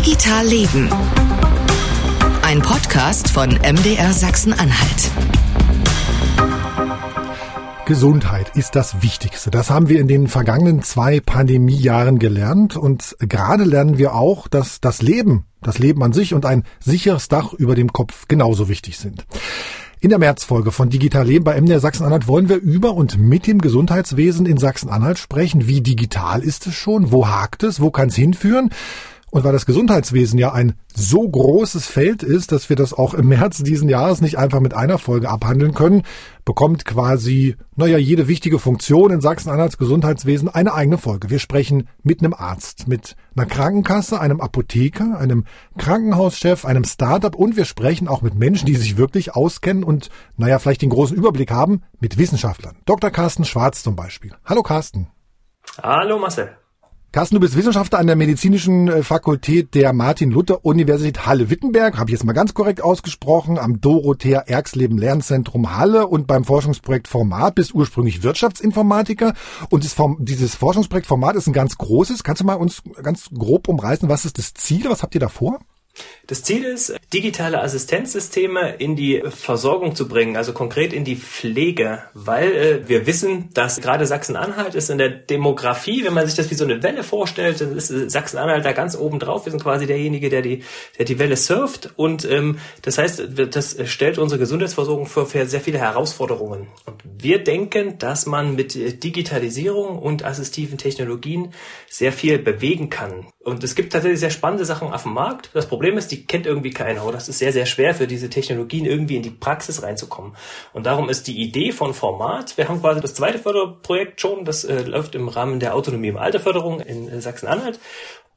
Digital Leben. Ein Podcast von MDR Sachsen-Anhalt. Gesundheit ist das Wichtigste. Das haben wir in den vergangenen zwei Pandemiejahren gelernt. Und gerade lernen wir auch, dass das Leben, das Leben an sich und ein sicheres Dach über dem Kopf genauso wichtig sind. In der Märzfolge von Digital Leben bei MDR Sachsen-Anhalt wollen wir über und mit dem Gesundheitswesen in Sachsen-Anhalt sprechen. Wie digital ist es schon? Wo hakt es? Wo kann es hinführen? Und weil das Gesundheitswesen ja ein so großes Feld ist, dass wir das auch im März diesen Jahres nicht einfach mit einer Folge abhandeln können, bekommt quasi, naja, jede wichtige Funktion in Sachsen-Anhalts Gesundheitswesen eine eigene Folge. Wir sprechen mit einem Arzt, mit einer Krankenkasse, einem Apotheker, einem Krankenhauschef, einem Startup und wir sprechen auch mit Menschen, die sich wirklich auskennen und, naja, vielleicht den großen Überblick haben, mit Wissenschaftlern. Dr. Carsten Schwarz zum Beispiel. Hallo Carsten. Hallo Marcel. Carsten, du bist Wissenschaftler an der Medizinischen äh, Fakultät der Martin-Luther-Universität Halle-Wittenberg, habe ich jetzt mal ganz korrekt ausgesprochen, am Dorothea Erxleben Lernzentrum Halle und beim Forschungsprojekt Format. Bist ursprünglich Wirtschaftsinformatiker. Und dieses Forschungsprojekt Format ist ein ganz großes. Kannst du mal uns ganz grob umreißen, was ist das Ziel, was habt ihr da vor? Das Ziel ist, digitale Assistenzsysteme in die Versorgung zu bringen, also konkret in die Pflege, weil äh, wir wissen, dass gerade Sachsen-Anhalt ist in der Demografie, wenn man sich das wie so eine Welle vorstellt, dann ist Sachsen-Anhalt da ganz oben drauf. Wir sind quasi derjenige, der die, der die Welle surft und ähm, das heißt, das stellt unsere Gesundheitsversorgung für, sehr viele Herausforderungen. Und wir denken, dass man mit Digitalisierung und assistiven Technologien sehr viel bewegen kann. Und es gibt tatsächlich sehr spannende Sachen auf dem Markt. Das Problem ist, die kennt irgendwie keiner oder es ist sehr, sehr schwer für diese Technologien irgendwie in die Praxis reinzukommen. Und darum ist die Idee von Format, wir haben quasi das zweite Förderprojekt schon, das äh, läuft im Rahmen der Autonomie im Alterförderung in äh, Sachsen-Anhalt.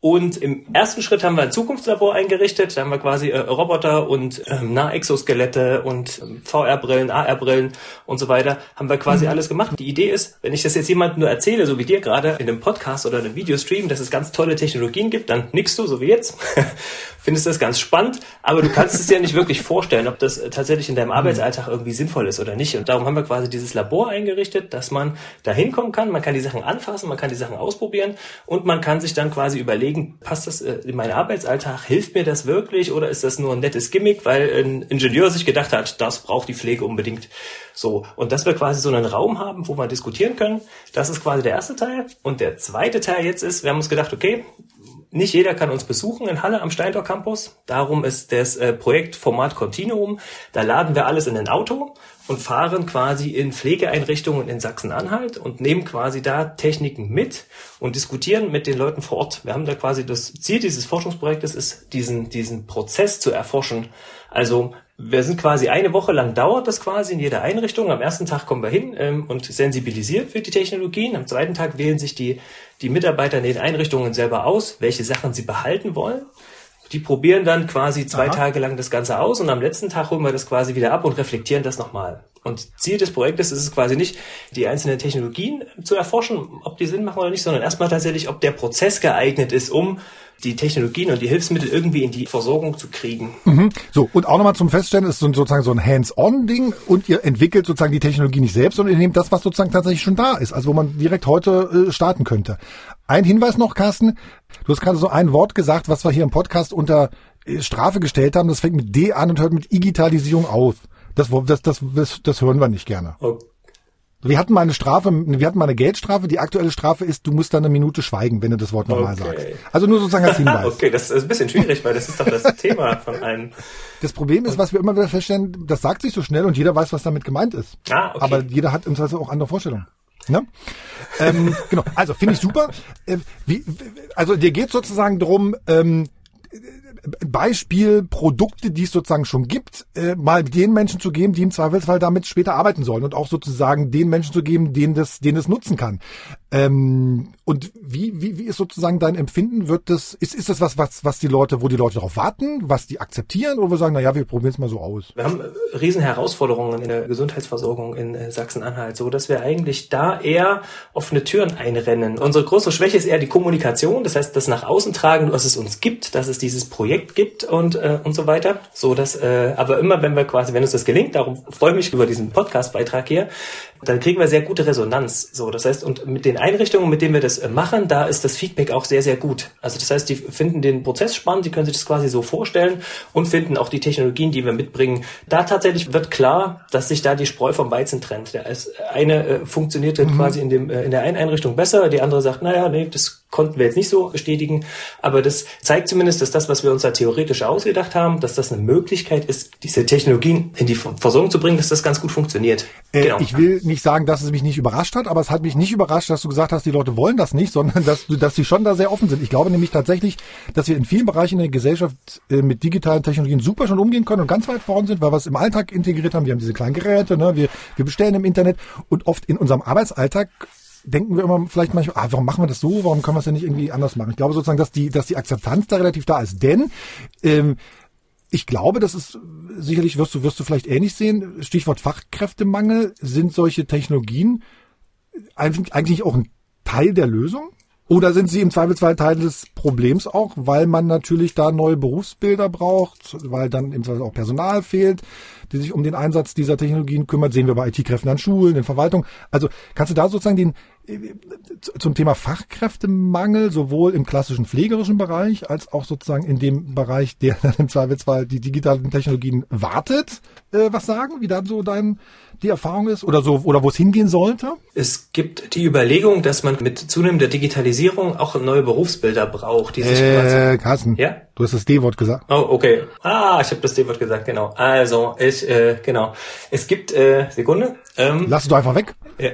Und im ersten Schritt haben wir ein Zukunftslabor eingerichtet. Da haben wir quasi äh, Roboter und ähm, Nahexoskelette und ähm, VR-Brillen, AR-Brillen und so weiter. Haben wir quasi mhm. alles gemacht. Die Idee ist, wenn ich das jetzt jemandem nur erzähle, so wie dir gerade in einem Podcast oder einem Videostream, dass es ganz tolle Technologien gibt, dann nickst du, so wie jetzt. Findest das ganz spannend, aber du kannst es dir nicht wirklich vorstellen, ob das tatsächlich in deinem mhm. Arbeitsalltag irgendwie sinnvoll ist oder nicht. Und darum haben wir quasi dieses Labor eingerichtet, dass man da hinkommen kann. Man kann die Sachen anfassen, man kann die Sachen ausprobieren und man kann sich dann quasi überlegen, passt das äh, in meinen Arbeitsalltag? Hilft mir das wirklich oder ist das nur ein nettes Gimmick, weil ein Ingenieur sich gedacht hat, das braucht die Pflege unbedingt. So. Und dass wir quasi so einen Raum haben, wo wir diskutieren können, das ist quasi der erste Teil. Und der zweite Teil jetzt ist, wir haben uns gedacht, okay, nicht jeder kann uns besuchen in Halle am Steintor Campus. Darum ist das äh, Projekt Format Continuum. Da laden wir alles in ein Auto und fahren quasi in Pflegeeinrichtungen in Sachsen-Anhalt und nehmen quasi da Techniken mit und diskutieren mit den Leuten vor Ort. Wir haben da quasi das Ziel dieses Forschungsprojektes ist, diesen, diesen Prozess zu erforschen. Also wir sind quasi eine Woche lang dauert das quasi in jeder Einrichtung. Am ersten Tag kommen wir hin ähm, und sensibilisiert für die Technologien. Am zweiten Tag wählen sich die, die Mitarbeiter in den Einrichtungen selber aus, welche Sachen sie behalten wollen. Die probieren dann quasi zwei Aha. Tage lang das Ganze aus und am letzten Tag holen wir das quasi wieder ab und reflektieren das nochmal. Und Ziel des Projektes ist es quasi nicht, die einzelnen Technologien zu erforschen, ob die Sinn machen oder nicht, sondern erstmal tatsächlich, ob der Prozess geeignet ist, um die Technologien und die Hilfsmittel irgendwie in die Versorgung zu kriegen. Mhm. So, und auch nochmal zum Feststellen, ist sozusagen so ein Hands-on-Ding und ihr entwickelt sozusagen die Technologie nicht selbst, sondern ihr nehmt das, was sozusagen tatsächlich schon da ist, also wo man direkt heute äh, starten könnte. Ein Hinweis noch, Carsten. Du hast gerade so ein Wort gesagt, was wir hier im Podcast unter äh, Strafe gestellt haben. Das fängt mit D an und hört mit Digitalisierung auf. Das, das, das, das, das hören wir nicht gerne. Okay. Wir hatten mal eine Strafe, wir hatten mal eine Geldstrafe. Die aktuelle Strafe ist, du musst dann eine Minute schweigen, wenn du das Wort nochmal okay. sagst. Also nur sozusagen als Hinweis. okay, das ist ein bisschen schwierig, weil das ist doch das Thema von einem. Das Problem ist, was wir immer wieder feststellen, das sagt sich so schnell und jeder weiß, was damit gemeint ist. Ah, okay. Aber jeder hat im Zweifel auch andere Vorstellungen. Ne? ähm, genau, also finde ich super. Äh, wie, also dir geht sozusagen drum. ähm, Beispiel Produkte, die es sozusagen schon gibt, äh, mal den Menschen zu geben, die im Zweifelsfall damit später arbeiten sollen und auch sozusagen den Menschen zu geben, denen das, denen es nutzen kann. Ähm, und wie, wie, wie ist sozusagen dein Empfinden? Wird das, ist, ist das was, was, was die Leute, wo die Leute darauf warten, was die akzeptieren oder wir sagen, na ja, wir probieren es mal so aus? Wir haben äh, riesen Herausforderungen in der Gesundheitsversorgung in äh, Sachsen-Anhalt, so dass wir eigentlich da eher offene Türen einrennen. Unsere große Schwäche ist eher die Kommunikation, das heißt, das nach außen tragen, was es uns gibt, dass es dieses Projekt gibt und, äh, und so weiter. So dass, äh, aber immer wenn wir quasi, wenn uns das gelingt, darum freue ich mich über diesen Podcast-Beitrag hier, dann kriegen wir sehr gute Resonanz. So, das heißt, und mit den Einrichtungen, mit denen wir das äh, machen, da ist das Feedback auch sehr, sehr gut. Also das heißt, die finden den Prozess spannend, die können sich das quasi so vorstellen und finden auch die Technologien, die wir mitbringen. Da tatsächlich wird klar, dass sich da die Spreu vom Weizen trennt. Der eine äh, funktioniert mhm. quasi in, dem, äh, in der einen Einrichtung besser, die andere sagt, naja, nee, das konnten wir jetzt nicht so bestätigen. Aber das zeigt zumindest, dass das, was wir uns da theoretisch ausgedacht haben, dass das eine Möglichkeit ist, diese Technologien in die Versorgung zu bringen, dass das ganz gut funktioniert. Äh, genau. Ich will nicht sagen, dass es mich nicht überrascht hat, aber es hat mich nicht überrascht, dass du gesagt hast, die Leute wollen das nicht, sondern dass, dass sie schon da sehr offen sind. Ich glaube nämlich tatsächlich, dass wir in vielen Bereichen in der Gesellschaft äh, mit digitalen Technologien super schon umgehen können und ganz weit vorn sind, weil wir es im Alltag integriert haben. Wir haben diese kleinen Geräte, ne? wir, wir bestellen im Internet und oft in unserem Arbeitsalltag denken wir immer vielleicht manchmal, ah, warum machen wir das so? Warum können wir es ja nicht irgendwie anders machen? Ich glaube sozusagen, dass die, dass die Akzeptanz da relativ da ist. Denn ähm, ich glaube, das ist sicherlich wirst du wirst du vielleicht ähnlich sehen. Stichwort Fachkräftemangel sind solche Technologien eigentlich auch ein Teil der Lösung? Oder sind sie im Zweifelsfall Teil des Problems auch, weil man natürlich da neue Berufsbilder braucht, weil dann im Zweifel auch Personal fehlt, die sich um den Einsatz dieser Technologien kümmert. Sehen wir bei IT-Kräften an Schulen, in Verwaltung. Also kannst du da sozusagen den zum Thema Fachkräftemangel sowohl im klassischen pflegerischen Bereich als auch sozusagen in dem Bereich, der dann im Zweifelsfall die digitalen Technologien wartet, äh, was sagen, wie da so dein die Erfahrung ist oder so oder wo es hingehen sollte? Es gibt die Überlegung, dass man mit zunehmender Digitalisierung auch neue Berufsbilder braucht, die sich äh, Carsten, ja? du hast das D-Wort gesagt. Oh, okay. Ah, ich habe das D-Wort gesagt, genau. Also, ich äh, genau. Es gibt äh, Sekunde. Ähm, Lass es doch einfach weg. Ja.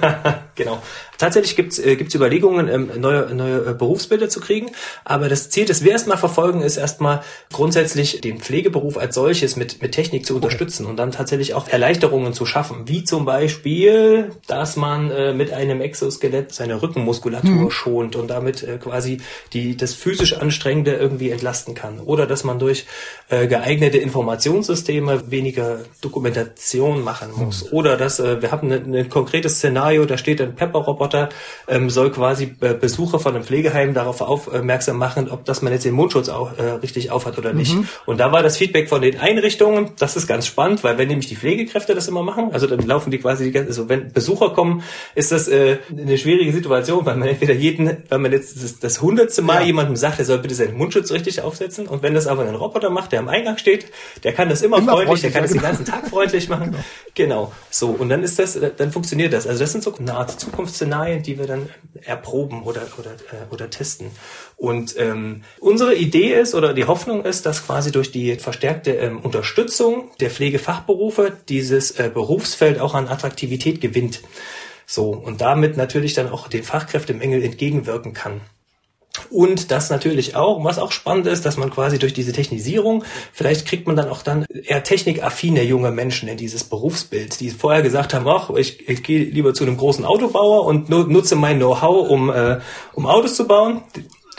genau. Tatsächlich gibt es äh, gibt's Überlegungen, ähm, neue, neue äh, Berufsbilder zu kriegen. Aber das Ziel, das wir erstmal verfolgen, ist erstmal grundsätzlich den Pflegeberuf als solches mit, mit Technik zu unterstützen und dann tatsächlich auch Erleichterungen zu schaffen. Wie zum Beispiel, dass man äh, mit einem Exoskelett seine Rückenmuskulatur mhm. schont und damit äh, quasi die, das physisch Anstrengende irgendwie entlasten kann. Oder dass man durch äh, geeignete Informationssysteme weniger Dokumentation machen muss. Mhm. Oder dass äh, wir haben ein konkretes Szenario, da steht ein Pepper-Roboter Roboter ähm, soll quasi äh, Besucher von einem Pflegeheim darauf aufmerksam machen, ob das man jetzt den Mundschutz auch äh, richtig aufhat oder nicht. Mhm. Und da war das Feedback von den Einrichtungen, das ist ganz spannend, weil wenn nämlich die Pflegekräfte das immer machen, also dann laufen die quasi die ganze, also wenn Besucher kommen, ist das äh, eine schwierige Situation, weil man entweder jeden, wenn man jetzt das, das hundertste Mal ja. jemandem sagt, er soll bitte seinen Mundschutz richtig aufsetzen und wenn das aber ein Roboter macht, der am Eingang steht, der kann das immer, immer freundlich, freundlich, der kann das den ganzen Tag freundlich machen. Genau. genau. So. Und dann ist das, dann funktioniert das. Also das sind so eine Art Zukunftsszenarien Szenarien, die wir dann erproben oder, oder, äh, oder testen. Und ähm, unsere Idee ist oder die Hoffnung ist, dass quasi durch die verstärkte ähm, Unterstützung der Pflegefachberufe dieses äh, Berufsfeld auch an Attraktivität gewinnt. So, und damit natürlich dann auch den Fachkräftemengel entgegenwirken kann. Und das natürlich auch, was auch spannend ist, dass man quasi durch diese Technisierung, vielleicht kriegt man dann auch dann eher technikaffine junge Menschen in dieses Berufsbild, die vorher gesagt haben, ach, ich, ich gehe lieber zu einem großen Autobauer und nutze mein Know-how, um, äh, um Autos zu bauen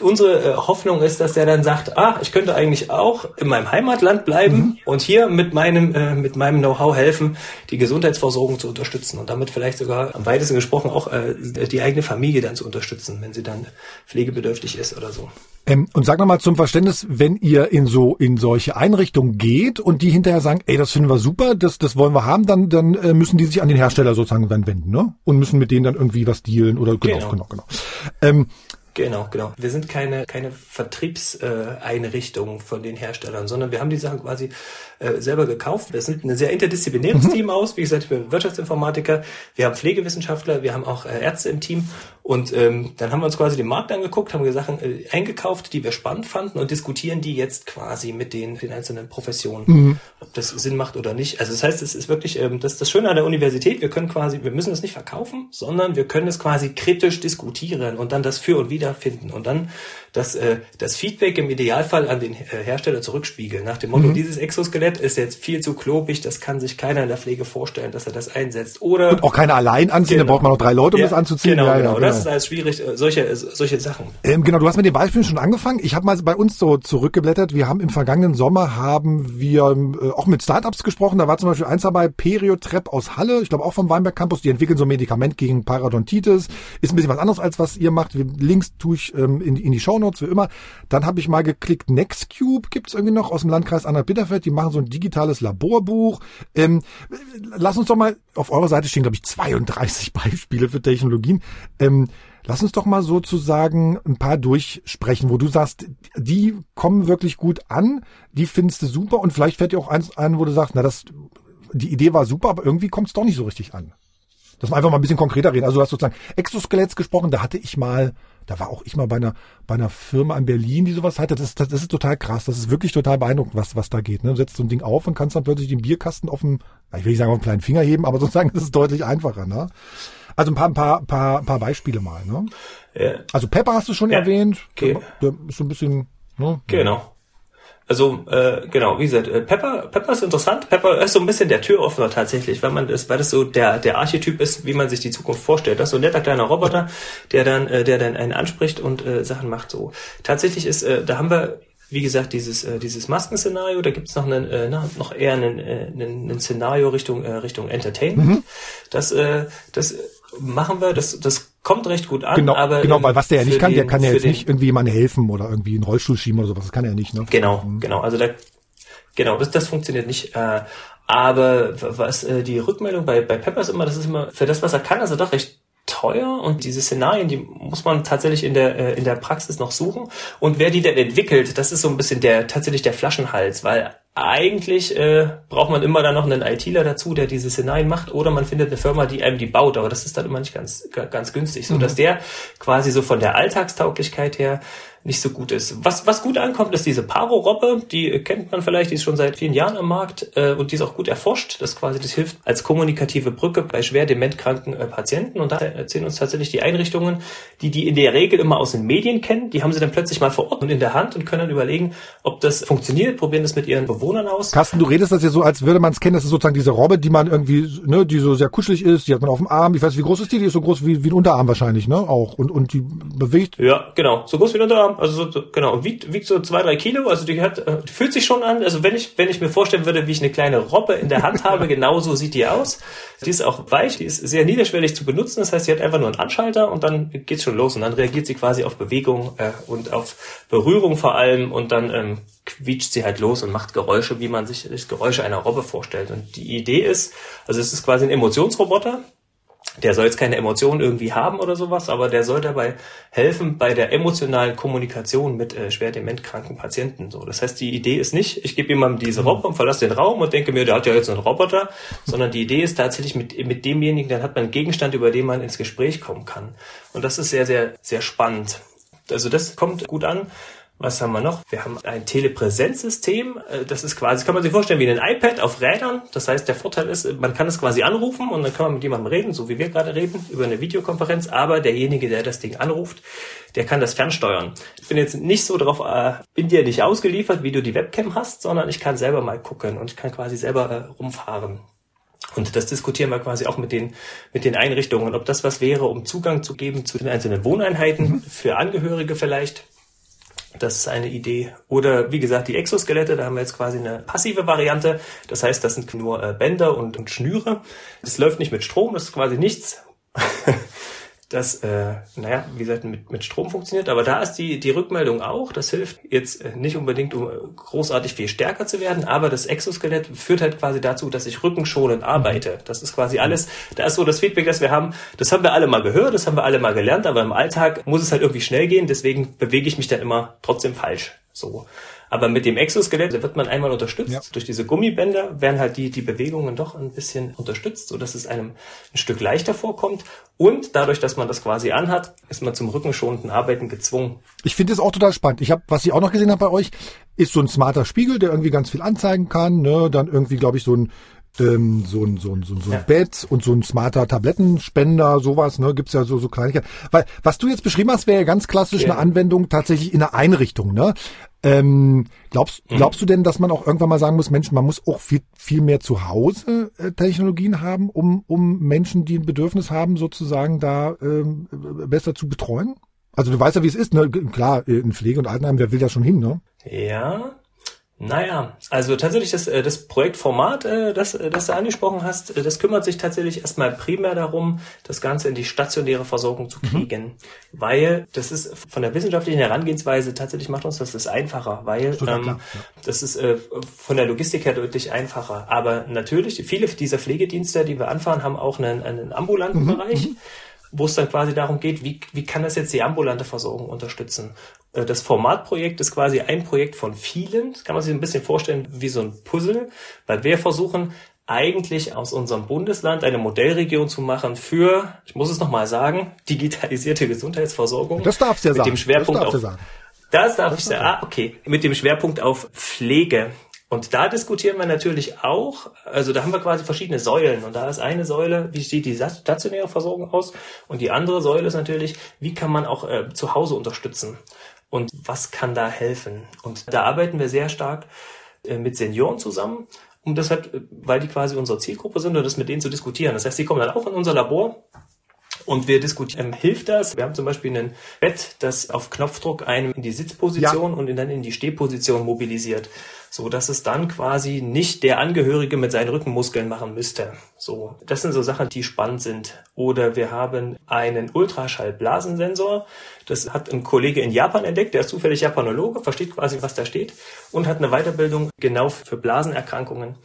unsere äh, Hoffnung ist, dass der dann sagt, ah, ich könnte eigentlich auch in meinem Heimatland bleiben mhm. und hier mit meinem, äh, mit meinem Know-how helfen, die Gesundheitsversorgung zu unterstützen und damit vielleicht sogar am weitesten gesprochen auch äh, die eigene Familie dann zu unterstützen, wenn sie dann pflegebedürftig ist oder so. Ähm, und sag nochmal zum Verständnis, wenn ihr in so in solche Einrichtungen geht und die hinterher sagen, ey, das finden wir super, das das wollen wir haben, dann dann äh, müssen die sich an den Hersteller sozusagen dann wenden, ne? Und müssen mit denen dann irgendwie was dealen oder genau genau genau. genau. Ähm, Genau, genau. Wir sind keine, keine Vertriebseinrichtung von den Herstellern, sondern wir haben die Sachen quasi äh, selber gekauft. Wir sind ein sehr interdisziplinäres mhm. Team aus. Wie gesagt, ich bin Wirtschaftsinformatiker, wir haben Pflegewissenschaftler, wir haben auch äh, Ärzte im Team. Und ähm, dann haben wir uns quasi den Markt angeguckt, haben wir Sachen äh, eingekauft, die wir spannend fanden und diskutieren die jetzt quasi mit den, den einzelnen Professionen, mhm. ob das Sinn macht oder nicht. Also das heißt, es ist wirklich ähm, das, das Schöne an der Universität, wir können quasi, wir müssen es nicht verkaufen, sondern wir können es quasi kritisch diskutieren und dann das für und wieder finden. Und dann das, äh, das Feedback im Idealfall an den äh, Hersteller zurückspiegeln. Nach dem Motto, mhm. dieses Exoskelett ist jetzt viel zu klobig, das kann sich keiner in der Pflege vorstellen, dass er das einsetzt. Oder Und auch keiner allein anziehen, genau. da braucht man noch drei Leute, um ja, das anzuziehen. Genau, ja, genau. Ja. Das ist alles schwierig, äh, solche, äh, solche Sachen. Ähm, genau, du hast mit den Beispielen schon angefangen. Ich habe mal bei uns so zurückgeblättert. Wir haben im vergangenen Sommer haben wir äh, auch mit Startups gesprochen. Da war zum Beispiel eins dabei, Periotrep aus Halle, ich glaube auch vom Weinberg Campus. Die entwickeln so ein Medikament gegen Parodontitis. Ist ein bisschen was anderes als was ihr macht. Links tue ich ähm, in, in die Shownotes wie immer. Dann habe ich mal geklickt, Nextcube gibt's irgendwie noch aus dem Landkreis Anhalt-Bitterfeld. Die machen so ein digitales Laborbuch. Ähm, lass uns doch mal, auf eurer Seite stehen, glaube ich, 32 Beispiele für Technologien. Ähm, Lass uns doch mal sozusagen ein paar durchsprechen, wo du sagst, die kommen wirklich gut an, die findest du super und vielleicht fällt dir auch eins ein, wo du sagst, na das, die Idee war super, aber irgendwie kommt es doch nicht so richtig an. Dass wir einfach mal ein bisschen konkreter reden. Also du hast sozusagen Exoskeletts gesprochen, da hatte ich mal, da war auch ich mal bei einer, bei einer Firma in Berlin, die sowas hatte. Das ist, das ist total krass. Das ist wirklich total beeindruckend, was, was da geht. Ne? Du setzt so ein Ding auf und kannst dann plötzlich den Bierkasten auf dem, ich will nicht sagen auf den kleinen Finger heben, aber sozusagen ist deutlich einfacher. Ne? Also ein paar, ein paar, paar, paar Beispiele mal. Ne? Ja. Also Pepper hast du schon ja. erwähnt. Okay. Der ist so ein bisschen. Ne? Genau. Also äh, genau, wie gesagt, äh, Pepper, Pepper ist interessant. Pepper ist so ein bisschen der Türöffner tatsächlich, weil man das, weil das so der der Archetyp ist, wie man sich die Zukunft vorstellt. Das ist so ein netter kleiner Roboter, der dann äh, der dann einen anspricht und äh, Sachen macht. So tatsächlich ist, äh, da haben wir wie gesagt, dieses, äh, dieses Maskenszenario, da gibt's noch einen, äh, noch eher einen, äh, einen, Szenario Richtung, äh, Richtung Entertainment. Mhm. Das, äh, das machen wir, das, das kommt recht gut an. Genau, aber genau weil was der ja nicht kann, den, der kann ja jetzt nicht irgendwie jemandem helfen oder irgendwie einen Rollstuhl schieben oder sowas. Das kann er nicht, ne? Genau, mhm. genau. Also da, genau, das, das funktioniert nicht. Äh, aber was äh, die Rückmeldung bei, bei Pepper ist immer, das ist immer, für das, was er kann, also doch recht teuer und diese Szenarien, die muss man tatsächlich in der äh, in der Praxis noch suchen und wer die denn entwickelt, das ist so ein bisschen der tatsächlich der Flaschenhals, weil eigentlich äh, braucht man immer dann noch einen ITler dazu, der diese Szenarien macht, oder man findet eine Firma, die einem die baut, aber das ist dann immer nicht ganz ganz günstig, so dass mhm. der quasi so von der Alltagstauglichkeit her nicht so gut ist. Was, was gut ankommt, ist diese Paro-Robbe, die kennt man vielleicht, die ist schon seit vielen Jahren am Markt äh, und die ist auch gut erforscht. Das quasi, das hilft als kommunikative Brücke bei schwer dementkranken äh, Patienten und da erzählen uns tatsächlich die Einrichtungen, die die in der Regel immer aus den Medien kennen, die haben sie dann plötzlich mal vor Ort und in der Hand und können dann überlegen, ob das funktioniert, probieren das mit ihren Bewohnern aus. Carsten, du redest das ja so, als würde man es kennen, das ist sozusagen diese Robbe, die man irgendwie, ne, die so sehr kuschelig ist, die hat man auf dem Arm, ich weiß, wie groß ist die? Die ist so groß wie, wie ein Unterarm wahrscheinlich, ne, auch und, und die bewegt. Ja, genau, so groß wie ein Unterarm, also so, genau, genau, wiegt, wiegt so zwei, drei Kilo, also die hat, äh, fühlt sich schon an, also wenn ich, wenn ich mir vorstellen würde, wie ich eine kleine Robbe in der Hand habe, genauso sieht die aus. Die ist auch weich, die ist sehr niederschwellig zu benutzen, das heißt, sie hat einfach nur einen Anschalter und dann geht's schon los. Und dann reagiert sie quasi auf Bewegung äh, und auf Berührung vor allem. Und dann ähm, quietscht sie halt los und macht Geräusche, wie man sich das Geräusche einer Robbe vorstellt. Und die Idee ist, also es ist quasi ein Emotionsroboter, der soll jetzt keine Emotionen irgendwie haben oder sowas, aber der soll dabei helfen bei der emotionalen Kommunikation mit äh, schwer dementkranken Patienten. So, das heißt, die Idee ist nicht, ich gebe jemandem diese Robbe und verlasse den Raum und denke mir, der hat ja jetzt einen Roboter, sondern die Idee ist tatsächlich mit mit demjenigen, dann hat man einen Gegenstand, über den man ins Gespräch kommen kann. Und das ist sehr sehr sehr spannend. Also das kommt gut an. Was haben wir noch? Wir haben ein Telepräsenzsystem. Äh, das ist quasi, kann man sich vorstellen, wie ein iPad auf Rädern. Das heißt, der Vorteil ist, man kann es quasi anrufen und dann kann man mit jemandem reden, so wie wir gerade reden, über eine Videokonferenz. Aber derjenige, der das Ding anruft, der kann das fernsteuern. Ich bin jetzt nicht so drauf, äh, bin dir nicht ausgeliefert, wie du die Webcam hast, sondern ich kann selber mal gucken und ich kann quasi selber äh, rumfahren. Und das diskutieren wir quasi auch mit den, mit den Einrichtungen, ob das was wäre, um Zugang zu geben zu den einzelnen Wohneinheiten, für Angehörige vielleicht das ist eine Idee. Oder wie gesagt, die Exoskelette, da haben wir jetzt quasi eine passive Variante. Das heißt, das sind nur äh, Bänder und, und Schnüre. Das läuft nicht mit Strom, das ist quasi nichts. das, äh, naja, wie gesagt, mit, mit Strom funktioniert. Aber da ist die, die Rückmeldung auch. Das hilft jetzt äh, nicht unbedingt, um äh, großartig viel stärker zu werden, aber das Exoskelett führt halt quasi dazu, dass ich rückenschonend arbeite. Das ist quasi alles, da ist so das Feedback, das wir haben, das haben wir alle mal gehört, das haben wir alle mal gelernt, aber im Alltag muss es halt irgendwie schnell gehen, deswegen bewege ich mich dann immer trotzdem falsch. So. Aber mit dem Exoskelett wird man einmal unterstützt. Ja. Durch diese Gummibänder werden halt die, die Bewegungen doch ein bisschen unterstützt, so dass es einem ein Stück leichter vorkommt. Und dadurch, dass man das quasi anhat, ist man zum rückenschonenden Arbeiten gezwungen. Ich finde es auch total spannend. Ich habe, was ich auch noch gesehen habe bei euch, ist so ein smarter Spiegel, der irgendwie ganz viel anzeigen kann. Ne? Dann irgendwie, glaube ich, so ein ähm, so ein, so ein, so ein, so ein ja. Bett und so ein smarter Tablettenspender, sowas, ne, gibt's ja so, so Kleinigkeiten. Weil, was du jetzt beschrieben hast, wäre ja ganz klassisch ja. eine Anwendung tatsächlich in der Einrichtung, ne? Ähm, glaubst, mhm. glaubst du denn, dass man auch irgendwann mal sagen muss, Mensch, man muss auch viel, viel mehr zu Hause äh, Technologien haben, um, um Menschen, die ein Bedürfnis haben, sozusagen da ähm, besser zu betreuen? Also du weißt ja, wie es ist, ne? Klar, in Pflege und Altenheim, wer will da schon hin, ne? Ja, Naja, also tatsächlich das, äh, das Projektformat, äh, das, äh, das du angesprochen hast, das kümmert sich tatsächlich erstmal primär darum, das Ganze in die stationäre Versorgung zu kriegen. Mhm. Weil das ist von der wissenschaftlichen Herangehensweise tatsächlich macht uns das, das einfacher, weil ähm, ja. das ist äh, von der Logistik her deutlich einfacher. Aber natürlich, viele dieser Pflegedienste, die wir anfahren, haben auch einen, einen ambulanten mhm. Bereich. Mhm wo es dann quasi darum geht, wie, wie kann das jetzt die ambulante Versorgung unterstützen. Äh, das Formatprojekt ist quasi ein Projekt von vielen. Das kann man sich ein bisschen vorstellen wie so ein Puzzle, weil wir versuchen eigentlich aus unserem Bundesland eine Modellregion zu machen für, ich muss es nochmal sagen, digitalisierte Gesundheitsversorgung. Das darfst du ja mit sagen. Dem Schwerpunkt das auf, sagen. Das darf das ich sagen. Ah, okay. Mit dem Schwerpunkt auf Pflege. Und da diskutieren wir natürlich auch, also da haben wir quasi verschiedene Säulen. Und da ist eine Säule, wie sieht die stationäre Versorgung aus? Und die andere Säule ist natürlich, wie kann man auch äh, zu Hause unterstützen? Und was kann da helfen? Und da arbeiten wir sehr stark äh, mit Senioren zusammen, um das halt, weil die quasi unsere Zielgruppe sind, und das mit denen zu diskutieren. Das heißt, sie kommen dann auch in unser Labor und wir diskutieren, hilft das? Wir haben zum Beispiel ein Bett, das auf Knopfdruck einem in die Sitzposition ja. und dann in die Stehposition mobilisiert so dass es dann quasi nicht der Angehörige mit seinen Rückenmuskeln machen müsste. So, das sind so Sachen, die spannend sind. Oder wir haben einen Ultraschallblasensensor. Das hat ein Kollege in Japan entdeckt, der ist zufällig Japanologe, versteht quasi, was da steht und hat eine Weiterbildung genau für Blasenerkrankungen.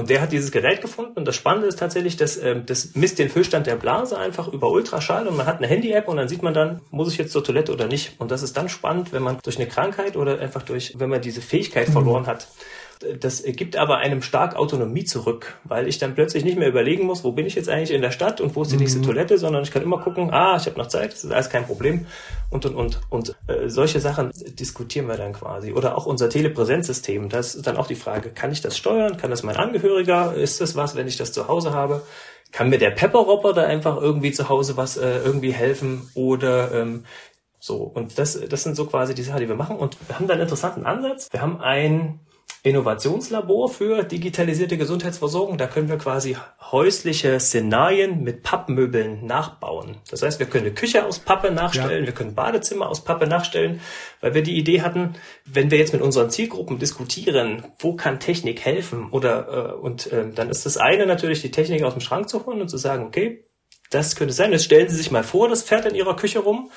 Und der hat dieses Gerät gefunden und das Spannende ist tatsächlich, dass ähm, das misst den Füllstand der Blase einfach über Ultraschall und man hat eine Handy-App und dann sieht man dann, muss ich jetzt zur Toilette oder nicht. Und das ist dann spannend, wenn man durch eine Krankheit oder einfach durch, wenn man diese Fähigkeit mhm. verloren hat, das gibt aber einem stark Autonomie zurück, weil ich dann plötzlich nicht mehr überlegen muss, wo bin ich jetzt eigentlich in der Stadt und wo ist die nächste mhm. Toilette, sondern ich kann immer gucken, ah, ich habe noch Zeit, das ist alles kein Problem und und und und äh, solche Sachen diskutieren wir dann quasi oder auch unser Telepräsenzsystem, das ist dann auch die Frage, kann ich das steuern, kann das mein Angehöriger, ist das was, wenn ich das zu Hause habe? Kann mir der Pepper-Roboter einfach irgendwie zu Hause was äh, irgendwie helfen oder ähm, so, und das, das sind so quasi die Sachen, die wir machen. Und wir haben da einen interessanten Ansatz. Wir haben ein Innovationslabor für digitalisierte Gesundheitsversorgung. Da können wir quasi häusliche Szenarien mit Pappmöbeln nachbauen. Das heißt, wir können eine Küche aus Pappe nachstellen, ja. wir können Badezimmer aus Pappe nachstellen, weil wir die Idee hatten, wenn wir jetzt mit unseren Zielgruppen diskutieren, wo kann Technik helfen? Oder äh, und äh, dann ist das eine natürlich, die Technik aus dem Schrank zu holen und zu sagen, okay, das könnte sein. Jetzt stellen Sie sich mal vor, das fährt in Ihrer Küche rum.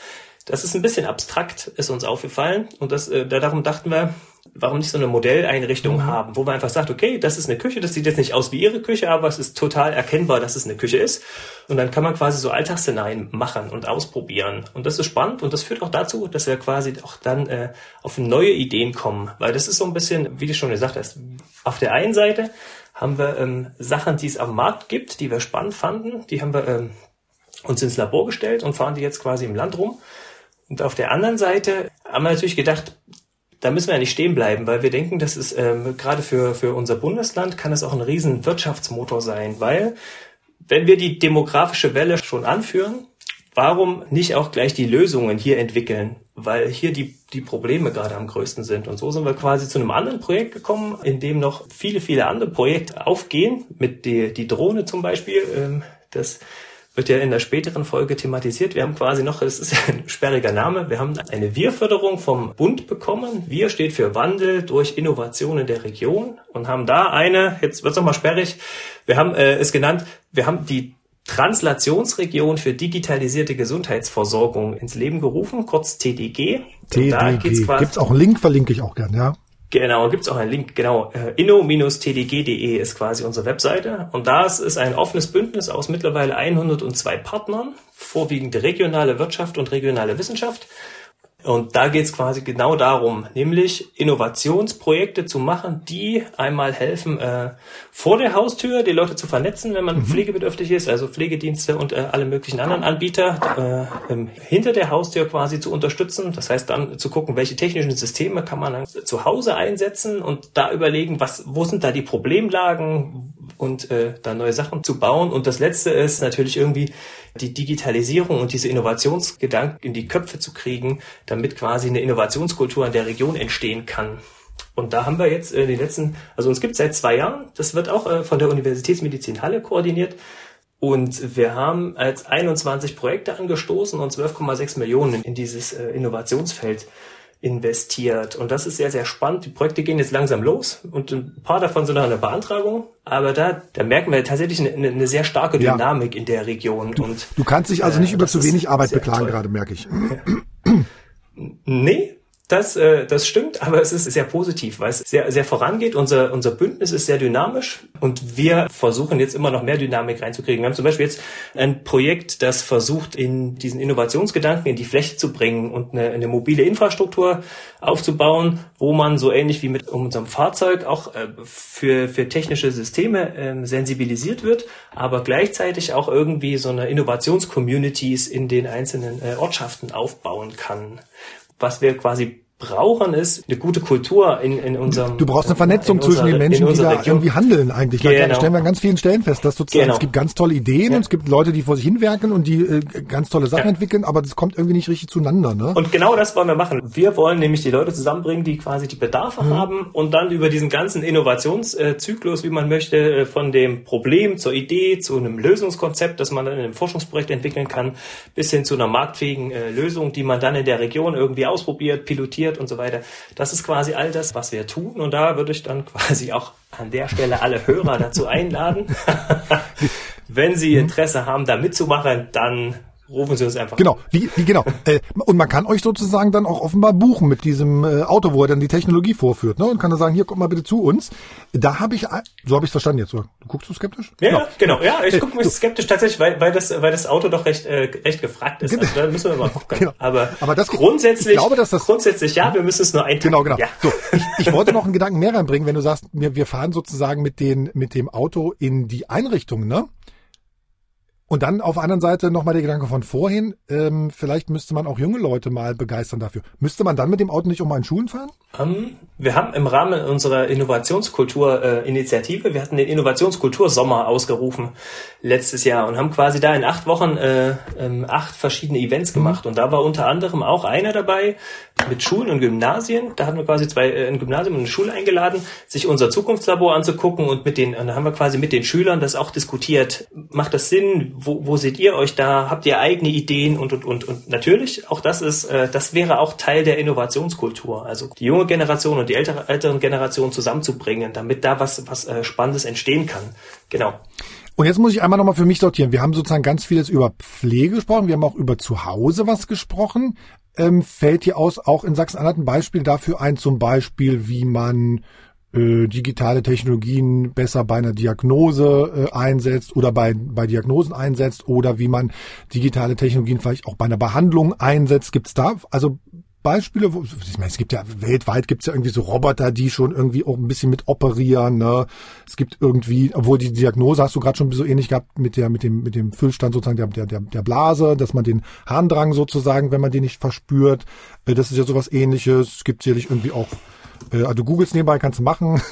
Das ist ein bisschen abstrakt, ist uns aufgefallen. Und das, äh, darum dachten wir, warum nicht so eine Modelleinrichtung mhm. haben, wo man einfach sagt, okay, das ist eine Küche, das sieht jetzt nicht aus wie Ihre Küche, aber es ist total erkennbar, dass es eine Küche ist. Und dann kann man quasi so Alltagsszenarien machen und ausprobieren. Und das ist spannend und das führt auch dazu, dass wir quasi auch dann äh, auf neue Ideen kommen. Weil das ist so ein bisschen, wie du schon gesagt hast, auf der einen Seite haben wir ähm, Sachen, die es am Markt gibt, die wir spannend fanden, die haben wir ähm, uns ins Labor gestellt und fahren die jetzt quasi im Land rum. Und auf der anderen Seite haben wir natürlich gedacht, da müssen wir ja nicht stehen bleiben, weil wir denken, das ist ähm, gerade für, für unser Bundesland kann es auch ein riesen Wirtschaftsmotor sein, weil wenn wir die demografische Welle schon anführen, warum nicht auch gleich die Lösungen hier entwickeln? Weil hier die, die Probleme gerade am größten sind. Und so sind wir quasi zu einem anderen Projekt gekommen, in dem noch viele, viele andere Projekte aufgehen, mit die, die Drohne zum Beispiel. Ähm, das wird ja in der späteren Folge thematisiert. Wir haben quasi noch, es ist ein sperriger Name, wir haben eine Wir-Förderung vom Bund bekommen. Wir steht für Wandel durch Innovation in der Region und haben da eine, jetzt wird's nochmal sperrig, wir haben äh, es genannt, wir haben die Translationsregion für digitalisierte Gesundheitsversorgung ins Leben gerufen, kurz TDG. TDG. Gibt es auch einen Link, verlinke ich auch gern, ja. Genau, gibt's auch einen Link, genau. Äh, inno-tdg.de ist quasi unsere Webseite. Und das ist ein offenes Bündnis aus mittlerweile 102 Partnern, vorwiegend regionale Wirtschaft und regionale Wissenschaft. Und da geht es quasi genau darum, nämlich Innovationsprojekte zu machen, die einmal helfen, äh, vor der Haustür die Leute zu vernetzen, wenn man mhm. pflegebedürftig ist, also Pflegedienste und äh, alle möglichen anderen Anbieter, äh, hinter der Haustür quasi zu unterstützen. Das heißt dann zu gucken, welche technischen Systeme kann man dann zu Hause einsetzen und da überlegen, was, wo sind da die Problemlagen und äh, da neue Sachen zu bauen. Und das letzte ist natürlich irgendwie die Digitalisierung und diese Innovationsgedanken in die Köpfe zu kriegen, damit quasi eine Innovationskultur in der Region entstehen kann. Und da haben wir jetzt in den letzten, also uns gibt es seit zwei Jahren, das wird auch äh, von der Universitätsmedizin Halle koordiniert. Und wir haben als 21 Projekte angestoßen und 12,6 Millionen in dieses äh, Innovationsfeld investiert. Und das ist sehr, sehr spannend. Die Projekte gehen jetzt langsam los und ein paar davon sind noch in der Beantragung. Aber da, da merken wir tatsächlich eine, eine sehr starke Dynamik ja. in der Region. Du, und, du kannst dich also nicht äh, über zu wenig Arbeit beklagen, toll. gerade merke ich. Nee, das, äh, das stimmt, aber es ist sehr positiv, weil es sehr, sehr vorangeht. Unser, unser Bündnis ist sehr dynamisch und wir versuchen jetzt immer noch mehr Dynamik reinzukriegen. Wir haben zum Beispiel jetzt ein Projekt, das versucht, in diesen Innovationsgedanken in die Fläche zu bringen und eine, eine mobile Infrastruktur aufzubauen, wo man so ähnlich wie mit unserem Fahrzeug auch äh, für, für technische Systeme äh, sensibilisiert wird, aber gleichzeitig auch irgendwie so eine Innovationscommunities in den einzelnen äh, Ortschaften aufbauen kann was wir quasi brauchen, ist eine gute Kultur in, in unserem. Du brauchst eine Vernetzung zwischen den Menschen, die da Region. irgendwie handeln eigentlich. Genau. Da stellen wir an ganz vielen Stellen fest, dass sozusagen genau. es gibt ganz tolle Ideen ja. und es gibt Leute, die vor sich hinwerken und die äh, ganz tolle Sachen ja. entwickeln, aber das kommt irgendwie nicht richtig zueinander. Ne? Und genau das wollen wir machen. Wir wollen nämlich die Leute zusammenbringen, die quasi die Bedarfe mhm. haben und dann über diesen ganzen Innovationszyklus, wie man möchte, äh, von dem Problem zur Idee zu einem Lösungskonzept, das man dann in einem Forschungsprojekt entwickeln kann, bis hin zu einer marktfähigen äh, Lösung, die man dann in der Region irgendwie ausprobiert, pilotiert und so weiter. Das ist quasi all das, was wir tun. Und da würde ich dann quasi auch an der Stelle alle Hörer dazu einladen. Wenn Sie Interesse haben, da mitzumachen, dann rufen Sie uns einfach. Genau, wie, wie genau. äh, und man kann euch sozusagen dann auch offenbar buchen mit diesem äh, Auto, wo er dann die Technologie vorführt, ne? Und kann dann sagen, hier kommt mal bitte zu uns. Da habe ich, so habe ich verstanden jetzt. So. Du guckst du skeptisch? Ja, genau. genau. Ja, ich äh, gucke mir skeptisch tatsächlich, weil, weil das, weil das Auto doch recht, äh, recht gefragt ist. Genau. Also da müssen wir mal gucken. Genau. Aber, Aber das, grundsätzlich, ich glaube, dass das, grundsätzlich ja, wir müssen es nur eintragen. Genau, genau. Ja. So, ich, ich wollte noch einen Gedanken mehr reinbringen, wenn du sagst, wir, wir fahren sozusagen mit den, mit dem Auto in die Einrichtung, ne? Und dann auf der anderen Seite nochmal der Gedanke von vorhin, ähm, vielleicht müsste man auch junge Leute mal begeistern dafür. Müsste man dann mit dem Auto nicht mal in Schulen fahren? Um, ähm, wir haben im Rahmen unserer Innovationskultur-Initiative, äh, wir hatten den Innovationskultursommer ausgerufen letztes Jahr und haben quasi da in acht Wochen äh, ähm, acht verschiedene Events mhm. gemacht. Mhm. Und da war unter anderem auch einer dabei mit Schulen und Gymnasien. Da hatten wir quasi zwei, äh, ein Gymnasium und eine Schule eingeladen, sich unser Zukunftslabor anzugucken und mit den, und da haben wir quasi mit den Schülern das auch diskutiert. Macht das Sinn? Wo, wo seht ihr euch da? Habt ihr eigene Ideen und und und und natürlich auch das ist, äh, das wäre auch Teil der Innovationskultur. Also die junge Generation und die ältere, älteren Generationen zusammenzubringen, damit da was was äh, Spannendes entstehen kann. Genau. Und jetzt muss ich einmal nochmal für mich sortieren. Wir haben sozusagen ganz vieles über Pflege gesprochen. Wir haben auch über Zuhause was gesprochen. Ähm, fällt dir aus auch in Sachsen-Anhalt ein Beispiel dafür ein, zum Beispiel, wie man äh, digitale Technologien besser bei einer Diagnose äh, einsetzt oder bei, bei Diagnosen einsetzt oder wie man digitale Technologien vielleicht auch bei einer Behandlung einsetzt. Gibt es da also Beispiele? Wo, ich meine, es gibt ja weltweit gibt es ja irgendwie so Roboter, die schon irgendwie auch ein bisschen mit operieren. Ne? Es gibt irgendwie, obwohl die Diagnose hast du gerade schon so ähnlich gehabt mit der mit dem mit dem Füllstand sozusagen der der der Blase, dass man den Harndrang sozusagen, wenn man den nicht verspürt, äh, das ist ja sowas Ähnliches. Es gibt sicherlich irgendwie auch äh, also Googles nebenbei kannst du machen.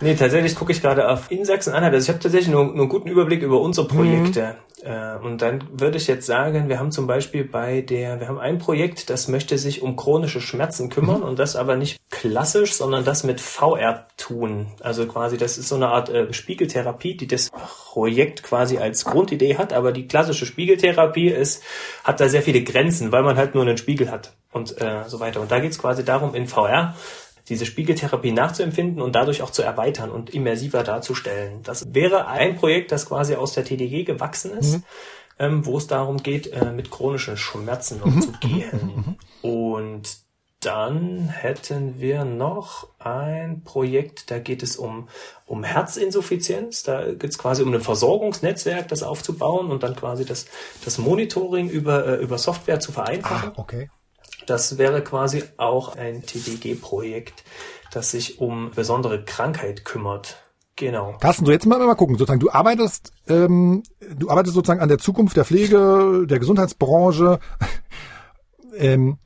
nee, tatsächlich gucke ich gerade auf in Sachsen-Anhalt. Also ich habe tatsächlich nur, nur, einen guten Überblick über unsere mhm. Projekte. Mhm. und dann würde ich jetzt sagen, wir haben zum Beispiel bei der, wir haben ein Projekt, das möchte sich um chronische Schmerzen kümmern mhm. und das aber nicht klassisch, sondern das mit VR tun. Also quasi, das ist so eine Art äh, Spiegeltherapie, die das Projekt quasi als Grundidee hat, aber die klassische Spiegeltherapie ist, hat da sehr viele Grenzen, weil man halt nur einen Spiegel hat und äh, so weiter. Und da geht es quasi darum, in VR diese Spiegeltherapie nachzuempfinden und dadurch auch zu erweitern und immersiver darzustellen. Das wäre ein Projekt, das quasi aus der TDG gewachsen ist, mhm. ähm, wo es darum geht, äh, mit chronischen Schmerzen mhm. umzugehen. Mhm. Und dann hätten wir noch ein Projekt, da geht es um, um Herzinsuffizienz. Da geht es quasi um ein Versorgungsnetzwerk, das aufzubauen und dann quasi das, das Monitoring über, äh, über Software zu vereinfachen. Ah, okay. Das wäre quasi auch ein TDG-Projekt, das sich um besondere Krankheit kümmert. Genau. Carsten, so jetzt mal, mal gucken. Sozusagen, du arbeitest, ähm, du arbeitest sozusagen an der Zukunft der Pflege, der Gesundheitsbranche. ähm,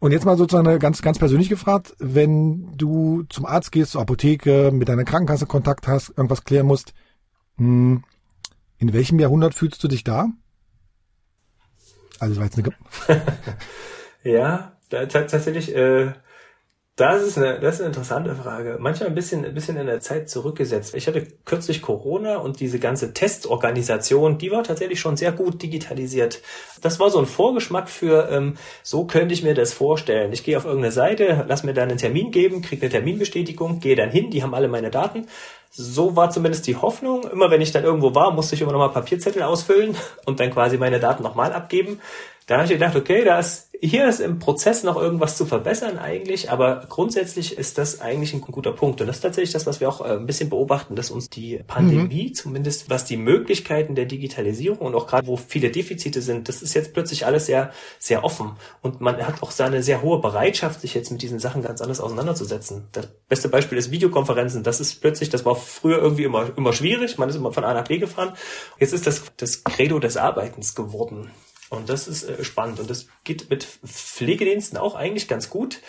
und jetzt mal sozusagen ganz, ganz persönlich gefragt, wenn du zum Arzt gehst, zur Apotheke, mit deiner Krankenkasse Kontakt hast, irgendwas klären musst, hm, in welchem Jahrhundert fühlst du dich da? Also, das war jetzt eine Ja, da, tatsächlich, äh, Das ist eine, das ist eine interessante Frage. Manchmal ein bisschen, ein bisschen in der Zeit zurückgesetzt. Ich hatte kürzlich Corona und diese ganze Testorganisation, die war tatsächlich schon sehr gut digitalisiert. Das war so ein Vorgeschmack für, ähm, so könnte ich mir das vorstellen. Ich gehe auf irgendeine Seite, lass mir da einen Termin geben, kriege eine Terminbestätigung, gehe dann hin, die haben alle meine Daten. So war zumindest die Hoffnung. Immer wenn ich dann irgendwo war, musste ich immer nochmal Papierzettel ausfüllen und dann quasi meine Daten nochmal abgeben. Da habe ich gedacht, okay, da ist, hier ist im Prozess noch irgendwas zu verbessern eigentlich, aber grundsätzlich ist das eigentlich ein guter Punkt. Und das ist tatsächlich das, was wir auch äh, ein bisschen beobachten, dass uns die Pandemie, mhm. zumindest was die Möglichkeiten der Digitalisierung und auch gerade wo viele Defizite sind, das ist jetzt plötzlich alles sehr, sehr offen. Und man hat auch seine sehr hohe Bereitschaft, sich jetzt mit diesen Sachen ganz anders auseinanderzusetzen. Das beste Beispiel ist Videokonferenzen. Das ist plötzlich, das war früher irgendwie immer, immer schwierig. Man ist immer von A nach B gefahren. Jetzt ist das das Credo des Arbeitens geworden. Und das ist äh, spannend. Und das geht mit Pflegediensten auch eigentlich ganz gut.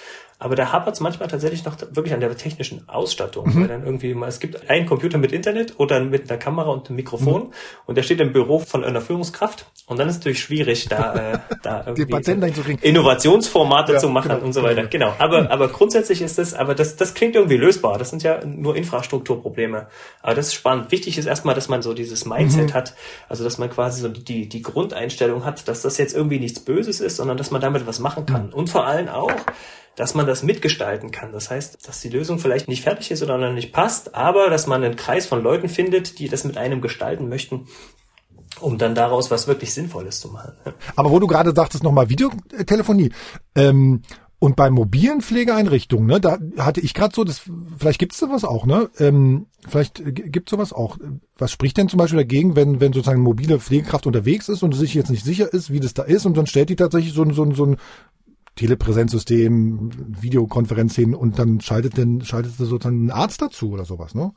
Aber da hapert es manchmal tatsächlich noch wirklich an der technischen Ausstattung. Mhm. Weil dann irgendwie mal, es gibt einen Computer mit Internet oder mit einer Kamera und einem Mikrofon mhm. und der steht im Büro von einer Führungskraft. Und dann ist es natürlich schwierig, da, äh, da irgendwie so Innovationsformate ja, zu machen genau, und so weiter. Genau. Aber, aber grundsätzlich ist das, aber das, das klingt irgendwie lösbar. Das sind ja nur Infrastrukturprobleme. Aber das ist spannend. Wichtig ist erstmal, dass man so dieses Mindset mhm. hat. Also, dass man quasi so die, die Grundeinstellung hat, dass das jetzt irgendwie nichts Böses ist, sondern dass man damit was machen kann. Mhm. Und vor allem auch, dass man das mitgestalten kann. Das heißt, dass die Lösung vielleicht nicht fertig ist oder noch nicht passt, aber dass man einen Kreis von Leuten findet, die das mit einem gestalten möchten, um dann daraus was wirklich Sinnvolles zu machen. Aber wo du gerade sagtest, nochmal Videotelefonie. Ähm, und bei mobilen Pflegeeinrichtungen, ne, da hatte ich gerade so, das, vielleicht gibt's sowas auch, ne? Ähm, vielleicht gibt's sowas auch. Was spricht denn zum Beispiel dagegen, wenn, wenn sozusagen mobile Pflegekraft unterwegs ist und sich jetzt nicht sicher ist, wie das da ist, und dann stellt die tatsächlich so, so, so ein Telepräsenzsystem, Videokonferenz hin und dann schaltet denn, schaltet sozusagen ein Arzt dazu oder sowas, ne?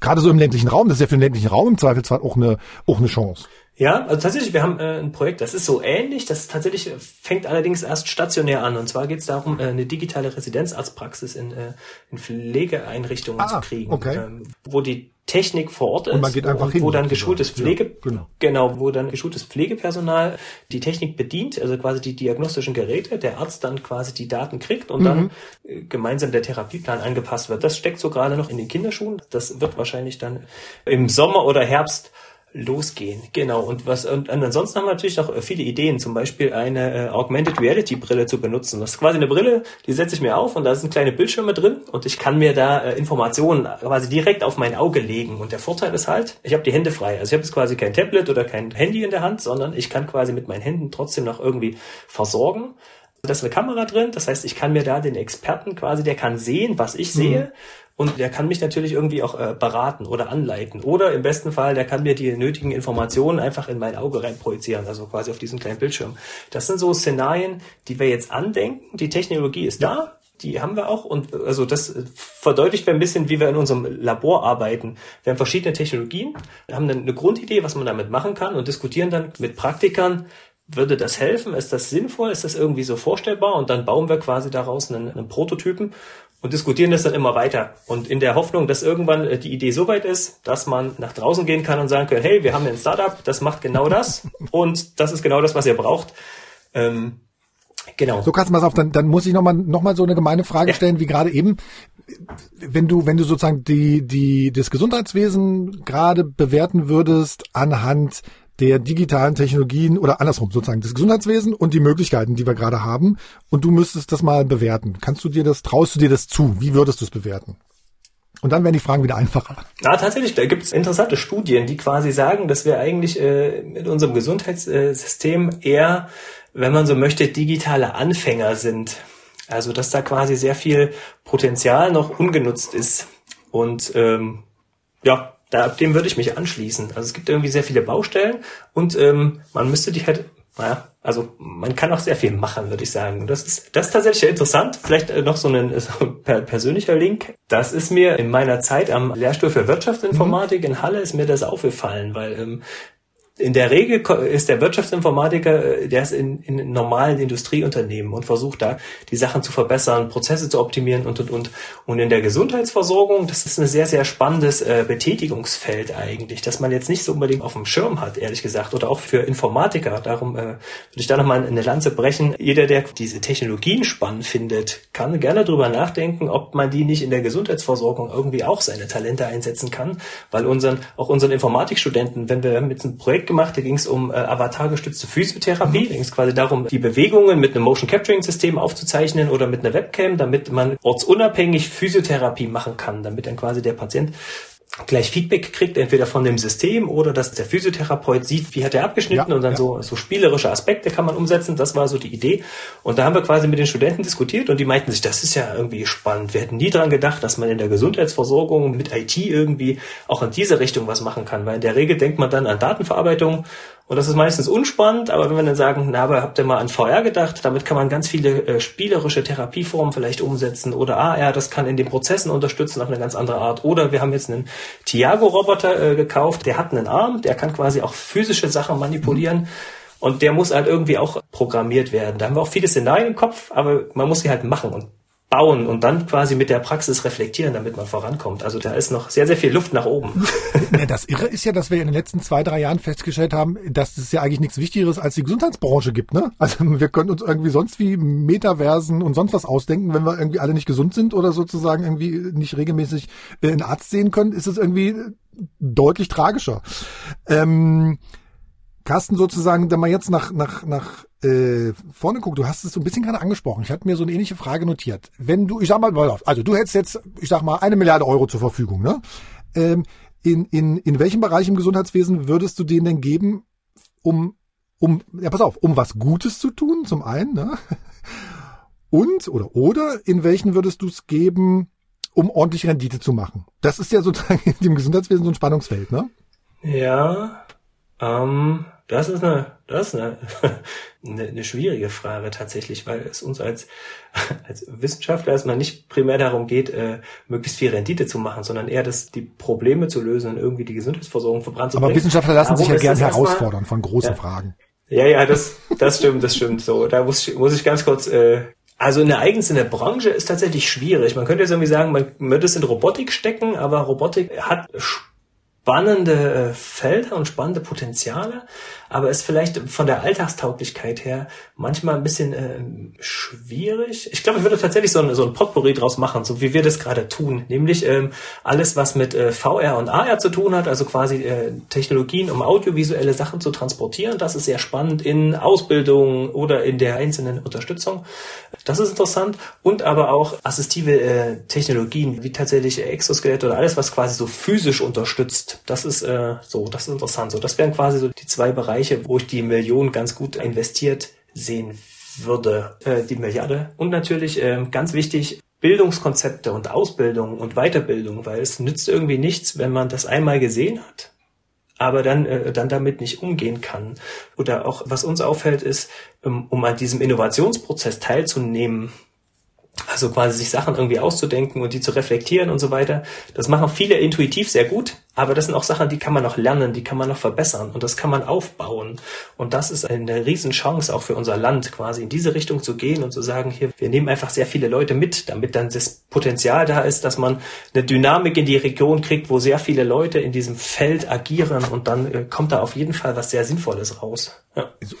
Gerade so im ländlichen Raum, das ist ja für den ländlichen Raum im Zweifelsfall auch eine, auch eine Chance. Ja, also tatsächlich, wir haben äh, ein Projekt, das ist so ähnlich, das tatsächlich fängt allerdings erst stationär an. Und zwar geht es darum, äh, eine digitale Residenzarztpraxis in, äh, in Pflegeeinrichtungen ah, zu kriegen, okay. ähm, wo die Technik vor Ort ist, einfach hin, wo dann geschultes Pflege, ja, genau. genau, wo dann geschultes Pflegepersonal die Technik bedient, also quasi die diagnostischen Geräte, der Arzt dann quasi die Daten kriegt und mhm. dann äh, gemeinsam der Therapieplan angepasst wird. Das steckt so gerade noch in den Kinderschuhen. Das wird wahrscheinlich dann im Sommer oder Herbst losgehen. Genau. Und was und ansonsten haben wir natürlich noch äh, viele Ideen, zum Beispiel eine äh, Augmented Reality Brille zu benutzen. Das ist quasi eine Brille, die setze ich mir auf und da sind kleine Bildschirme drin und ich kann mir da äh, Informationen quasi direkt auf mein Auge legen. Und der Vorteil ist halt, ich habe die Hände frei. Also ich habe jetzt quasi kein Tablet oder kein Handy in der Hand, sondern ich kann quasi mit meinen Händen trotzdem noch irgendwie versorgen. Da ist eine Kamera drin, das heißt, ich kann mir da den Experten quasi, der kann sehen, was ich sehe. Mhm und der kann mich natürlich irgendwie auch äh, beraten oder anleiten. Oder im besten Fall, der kann mir die nötigen Informationen einfach in mein Auge reinprojizieren, also quasi auf diesen kleinen Bildschirm. Das sind so Szenarien, die wir jetzt andenken. Die Technologie ist da, die haben wir auch und also das verdeutlicht ein bisschen, wie wir in unserem Labor arbeiten. Wir haben verschiedene Technologien, haben eine Grundidee, was man damit machen kann und diskutieren dann mit Praktikern, würde das helfen? Ist das sinnvoll? Ist das irgendwie so vorstellbar? Und dann bauen wir quasi daraus einen, einen Prototypen und diskutieren das dann immer weiter. Und in der Hoffnung, dass irgendwann äh, die Idee so weit ist, dass man nach draußen gehen kann und sagen kann, hey, wir haben ein Startup, das macht genau das und das ist genau das, was ihr braucht. Ähm, genau. So kannst du mal auf, dann, dann muss ich nochmal noch mal so eine gemeine Frage ja. stellen, wie gerade eben. Wenn du, wenn du sozusagen die, die, das Gesundheitswesen gerade bewerten würdest anhand der digitalen Technologien oder andersrum sozusagen das Gesundheitswesen und die Möglichkeiten, die wir gerade haben. Und du müsstest das mal bewerten. Kannst du dir das, traust du dir das zu? Wie würdest du es bewerten? Und dann werden die Fragen wieder einfacher. Ja, tatsächlich, da gibt es interessante Studien, die quasi sagen, dass wir eigentlich äh, mit unserem Gesundheitssystem eher, wenn man so möchte, digitale Anfänger sind. Also dass da quasi sehr viel Potenzial noch ungenutzt ist. Und ähm, ja, da, dem würde ich mich anschließen. Also es gibt irgendwie sehr viele Baustellen und ähm, man müsste die halt, naja, also man kann auch sehr viel machen, würde ich sagen. Das ist, das ist tatsächlich interessant. Vielleicht äh, noch so ein so persönlicher Link. Das ist mir in meiner Zeit am Lehrstuhl für Wirtschaftsinformatik mhm. in Halle ist mir das aufgefallen, weil ähm, in der Regel ist der Wirtschaftsinformatiker, äh, der ist in, in normalen Industrieunternehmen und versucht da die Sachen zu verbessern, Prozesse zu optimieren und und und. Und in der Gesundheitsversorgung, das ist ein sehr, sehr spannendes äh, Betätigungsfeld eigentlich, dass man jetzt nicht so unbedingt auf dem Schirm hat, ehrlich gesagt, oder auch für Informatiker. Darum äh, würde ich da nochmal eine Lanze brechen. Jeder, der diese Technologien spannend findet, kann gerne drüber nachdenken, ob man die nicht in der Gesundheitsversorgung irgendwie auch seine Talente einsetzen kann, weil unseren, auch unseren Informatikstudenten, wenn wir mit einem Projekt Projekt gemacht, da ging es um äh, avatargestützte Physiotherapie. Mhm. Da ging es quasi darum, die Bewegungen mit einem Motion Capturing System aufzuzeichnen oder mit einer Webcam, damit man ortsunabhängig Physiotherapie machen kann, damit dann quasi der Patient gleich Feedback kriegt, entweder von dem System oder dass der Physiotherapeut sieht, wie hat er abgeschnitten ja, und dann ja. so, so spielerische Aspekte kann man umsetzen. Das war so die Idee. Und da haben wir quasi mit den Studenten diskutiert und die meinten sich, das ist ja irgendwie spannend. Wir hätten nie dran gedacht, dass man in der Gesundheitsversorgung mit IT irgendwie auch in diese Richtung was machen kann, weil in der Regel denkt man dann an Datenverarbeitung und das ist meistens unspannend, aber wenn wir dann sagen, na, aber habt ihr mal an VR gedacht? Damit kann man ganz viele äh, spielerische Therapieformen vielleicht umsetzen oder ah ja, das kann in den Prozessen unterstützen auf eine ganz andere Art. Oder wir haben jetzt einen Tiago-Roboter äh, gekauft, der hat einen Arm, der kann quasi auch physische Sachen manipulieren. Und der muss halt irgendwie auch programmiert werden. Da haben wir auch viele Szenarien im Kopf, aber man muss sie halt machen. Und bauen und dann quasi mit der Praxis reflektieren, damit man vorankommt. Also da ist noch sehr, sehr viel Luft nach oben. Das Irre ist ja, dass wir in den letzten zwei, drei Jahren festgestellt haben, dass es ja eigentlich nichts Wichtigeres als die Gesundheitsbranche gibt. Ne? Also wir können uns irgendwie sonst wie Metaversen und sonst was ausdenken, wenn wir irgendwie alle nicht gesund sind oder sozusagen irgendwie nicht regelmäßig äh, einen Arzt sehen können, ist es irgendwie deutlich tragischer. Ähm, Carsten, sozusagen, wenn man jetzt nach, nach, nach äh, vorne guckt, du hast es so ein bisschen gerade angesprochen. Ich hatte mir so eine ähnliche Frage notiert. Wenn du, ich sag mal, also du hättest jetzt, ich sag mal, eine Milliarde Euro zur Verfügung, ne? Ähm, in, in, in welchem Bereich im Gesundheitswesen würdest du denen denn geben, um, um, ja pass auf, um was Gutes zu tun, zum einen, ne? Und, oder, oder in welchen würdest du es geben, um ordentliche Rendite zu machen? Das ist ja sozusagen in dem Gesundheitswesen so ein Spannungsfeld, ne? Ja, ähm, das ist eine, das ist eine, eine, eine schwierige Frage tatsächlich, weil es uns als, als Wissenschaftler erstmal nicht primär darum geht, äh, möglichst viel Rendite zu machen, sondern eher das, die Probleme zu lösen und irgendwie die Gesundheitsversorgung voranzubringen. Aber Wissenschaftler lassen darum sich ja gerne herausfordern von großen ja, Fragen. Ja, ja, das, das stimmt, das stimmt. So, da muss ich, muss ich ganz kurz äh, also eine eigens in der Branche ist tatsächlich schwierig. Man könnte jetzt irgendwie sagen, man würde es in Robotik stecken, aber Robotik hat spannende äh, Felder und spannende Potenziale aber ist vielleicht von der Alltagstauglichkeit her manchmal ein bisschen äh, schwierig. Ich glaube, ich würde tatsächlich so ein, so ein Potpourri draus machen, so wie wir das gerade tun. Nämlich ähm, alles, was mit äh, VR und AR zu tun hat, also quasi äh, Technologien, um audiovisuelle Sachen zu transportieren. Das ist sehr spannend in Ausbildung oder in der einzelnen Unterstützung. Das ist interessant. Und aber auch assistive äh, Technologien, wie tatsächlich Exoskelett oder alles, was quasi so physisch unterstützt. Das ist äh, so, das ist interessant. So, das wären quasi so die zwei Bereiche Bereiche, wo ich die Million ganz gut investiert sehen würde, äh, die Milliarde. Und natürlich äh, ganz wichtig, Bildungskonzepte und Ausbildung und Weiterbildung, weil es nützt irgendwie nichts, wenn man das einmal gesehen hat, aber dann, äh, dann damit nicht umgehen kann. Oder auch, was uns auffällt, ist, um, um an diesem Innovationsprozess teilzunehmen, also quasi sich Sachen irgendwie auszudenken und die zu reflektieren und so weiter. Das machen viele intuitiv sehr gut, aber das sind auch Sachen, die kann man noch lernen, die kann man noch verbessern und das kann man aufbauen. Und das ist eine Riesenchance auch für unser Land, quasi in diese Richtung zu gehen und zu sagen, hier, wir nehmen einfach sehr viele Leute mit, damit dann das Potenzial da ist, dass man eine Dynamik in die Region kriegt, wo sehr viele Leute in diesem Feld agieren und dann äh, kommt da auf jeden Fall was sehr Sinnvolles raus. Ja. So,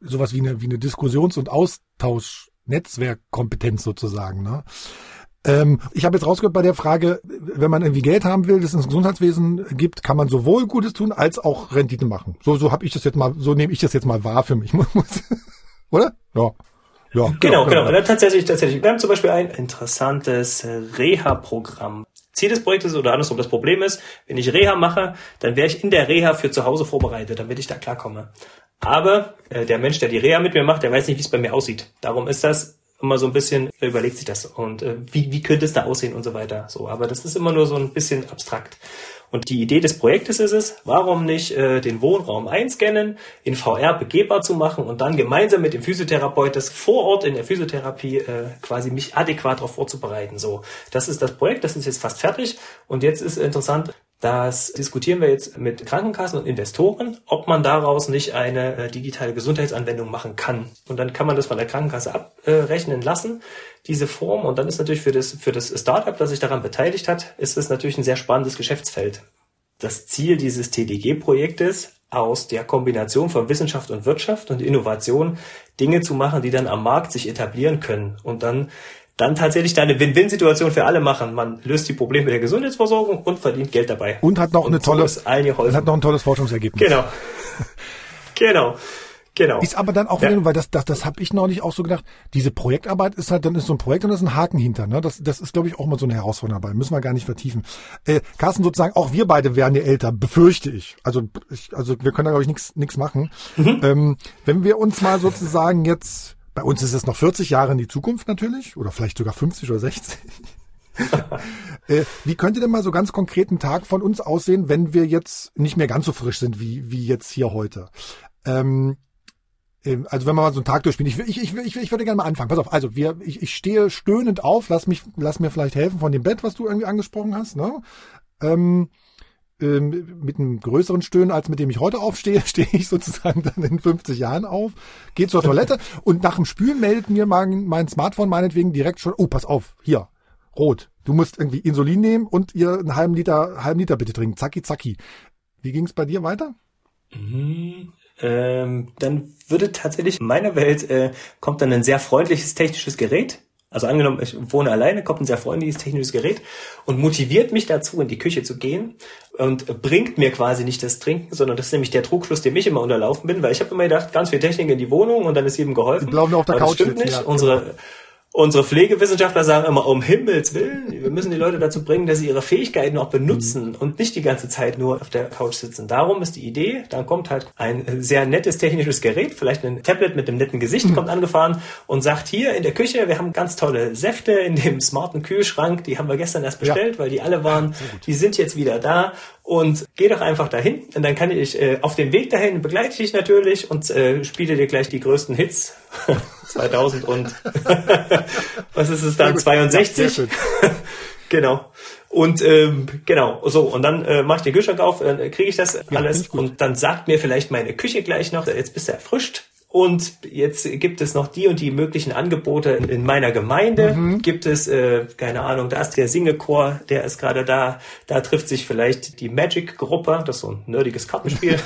sowas wie eine, wie eine Diskussions- und Austausch Netzwerkkompetenz sozusagen. Ne? Ähm, ich habe jetzt rausgehört bei der Frage, wenn man irgendwie Geld haben will, das es ins Gesundheitswesen gibt, kann man sowohl Gutes tun als auch Rendite machen. So, so habe ich das jetzt mal, so nehme ich das jetzt mal wahr für mich. Oder? Ja. Ja, genau, genau. genau. Tatsächlich, tatsächlich. Wir haben zum Beispiel ein interessantes Reha-Programm. Ziel des Projektes oder andersrum, das Problem ist, wenn ich Reha mache, dann wäre ich in der Reha für zu Hause vorbereitet, damit ich da klarkomme. Aber äh, der Mensch, der die Reha mit mir macht, der weiß nicht, wie es bei mir aussieht. Darum ist das immer so ein bisschen, er überlegt sich das und äh, wie, wie könnte es da aussehen und so weiter. So, aber das ist immer nur so ein bisschen abstrakt. Und die Idee des Projektes ist es, warum nicht äh, den Wohnraum einscannen, in VR begehbar zu machen und dann gemeinsam mit dem Physiotherapeut das vor Ort in der Physiotherapie äh, quasi mich adäquat darauf vorzubereiten. So, das ist das Projekt, das ist jetzt fast fertig und jetzt ist interessant, Das diskutieren wir jetzt mit Krankenkassen und Investoren, ob man daraus nicht eine äh, digitale Gesundheitsanwendung machen kann. Und dann kann man das von der Krankenkasse abrechnen lassen, diese Form. Und dann ist natürlich für das, für das Startup, das sich daran beteiligt hat, ist es natürlich ein sehr spannendes Geschäftsfeld. Das Ziel dieses TDG-Projektes aus der Kombination von Wissenschaft und Wirtschaft und Innovation Dinge zu machen, die dann am Markt sich etablieren können und dann dann tatsächlich da eine Win-Win-Situation für alle machen. Man löst die Probleme der Gesundheitsversorgung und verdient Geld dabei. Und hat noch und eine tolle, geholfen. hat noch ein tolles Forschungsergebnis. Genau. genau. Genau. Ist aber dann auch, ja. weil das, das, das habe ich neulich auch so gedacht, diese Projektarbeit ist halt, dann ist so ein Projekt und da ist ein Haken hinter. Ne? Das, das ist, glaube ich, auch mal so eine Herausforderung dabei. Müssen wir gar nicht vertiefen. Äh, Carsten, sozusagen, auch wir beide werden ja älter, befürchte ich. Also, ich, also wir können da, glaube ich, nichts machen. Mhm. Ähm, wenn wir uns mal sozusagen jetzt bei uns ist es noch 40 Jahre in die Zukunft natürlich oder vielleicht sogar 50 oder 60. äh, wie könnte denn mal so ganz konkret ein Tag von uns aussehen, wenn wir jetzt nicht mehr ganz so frisch sind wie, wie jetzt hier heute? Ähm, ähm also wenn man mal so einen Tag durchspielt, ich, ich, ich, ich, ich würde gerne mal anfangen. Pass auf, also wir, ich, ich stehe stöhnend auf, lass mich, lass mir vielleicht helfen von dem Bett, was du irgendwie angesprochen hast. Ne? Ähm, ähm, mit einem größeren Stöhnen, als mit dem ich heute aufstehe, stehe ich sozusagen dann in 50 Jahren auf, gehe zur Toilette und nach dem Spülen meldet mir mein, mein Smartphone meinetwegen direkt schon, oh, pass auf, hier, rot. Du musst irgendwie Insulin nehmen und ihr einen halben Liter, halben Liter bitte trinken. Zacki, zacki. Wie ging es bei dir weiter? Mhm. Ähm, dann würde tatsächlich in meiner Welt äh, kommt dann ein sehr freundliches technisches Gerät also angenommen, ich wohne alleine, kommt ein sehr freundliches technisches Gerät und motiviert mich dazu, in die Küche zu gehen und bringt mir quasi nicht das Trinken, sondern das ist nämlich der Trugschluss, dem ich immer unterlaufen bin, weil ich habe immer gedacht, ganz viel Technik in die Wohnung und dann ist jedem geholfen. Die bleiben auf der Aber Couch stimmt nicht. Ja. Unsere Unsere Pflegewissenschaftler sagen immer, um Himmels Willen, wir müssen die Leute dazu bringen, dass sie ihre Fähigkeiten auch benutzen mhm. und nicht die ganze Zeit nur auf der Couch sitzen. Darum ist die Idee, dann kommt halt ein sehr nettes technisches Gerät, vielleicht ein Tablet mit einem netten Gesicht, mhm. kommt angefahren und sagt, hier in der Küche, wir haben ganz tolle Säfte in dem smarten Kühlschrank, die haben wir gestern erst bestellt, ja. weil die alle waren, die sind jetzt wieder da und geh doch einfach dahin und dann kann ich äh, auf dem Weg dahin begleite ich dich natürlich und äh, spiele dir gleich die größten Hits 2000 und was ist es dann? 62 genau. Und ähm, genau. So und dann äh, mache ich den Kühlschrank auf dann äh, kriege ich das ja, alles und dann sagt mir vielleicht meine Küche gleich noch jetzt bist du erfrischt und jetzt gibt es noch die und die möglichen Angebote in meiner Gemeinde. Mhm. Gibt es, äh, keine Ahnung, da ist der Singechor, der ist gerade da. Da trifft sich vielleicht die Magic-Gruppe, das ist so ein nerdiges Kartenspiel,